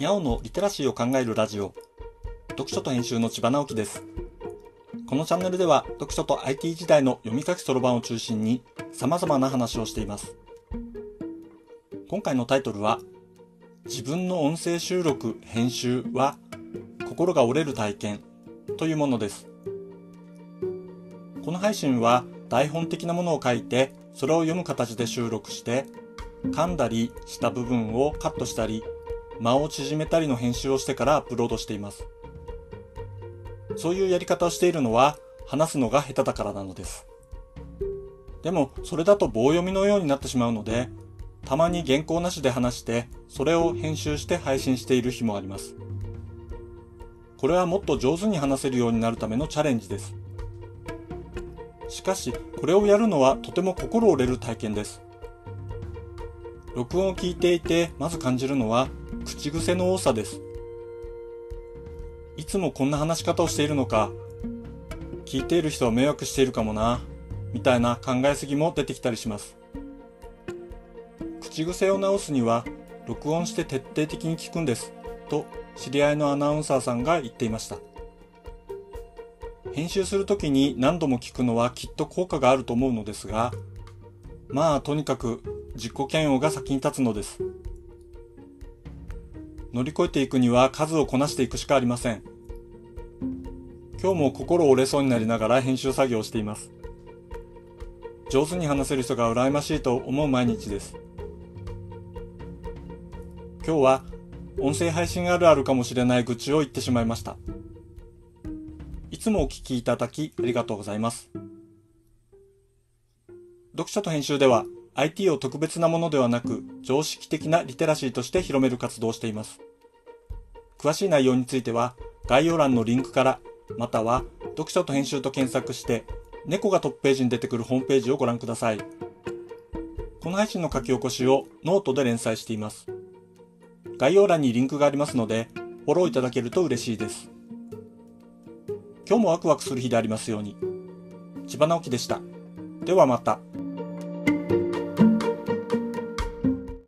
にゃおのリテラシーを考えるラジオ。読書と編集の千葉直樹です。このチャンネルでは読書と IT 時代の読み書きそろばんを中心に様々な話をしています。今回のタイトルは自分の音声収録編集は心が折れる体験というものです。この配信は台本的なものを書いてそれを読む形で収録して噛んだりした部分をカットしたり間を縮めたりの編集をしてからアップロードしています。そういうやり方をしているのは話すのが下手だからなのです。でもそれだと棒読みのようになってしまうのでたまに原稿なしで話してそれを編集して配信している日もあります。これはもっと上手に話せるようになるためのチャレンジです。しかしこれをやるのはとても心折れる体験です。録音を聞いていてまず感じるのは口癖の多さです。いつもこんな話し方をしているのか、聞いている人は迷惑しているかもな、みたいな考えすぎも出てきたりします。口癖を直すには、録音して徹底的に聞くんです、と知り合いのアナウンサーさんが言っていました。編集するときに何度も聞くのはきっと効果があると思うのですが、まあとにかく自己嫌悪が先に立つのです。乗り越えていくには数をこなしていくしかありません。今日も心折れそうになりながら編集作業をしています。上手に話せる人が羨ましいと思う毎日です。今日は音声配信あるあるかもしれない愚痴を言ってしまいました。いつもお聞きいただきありがとうございます。読書と編集では IT を特別なものではなく常識的なリテラシーとして広める活動をしています。詳しい内容については概要欄のリンクからまたは読書と編集と検索して猫がトップページに出てくるホームページをご覧ください。この配信の書き起こしをノートで連載しています。概要欄にリンクがありますのでフォローいただけると嬉しいです。今日もワクワクする日でありますように。千葉直樹でした。ではまた。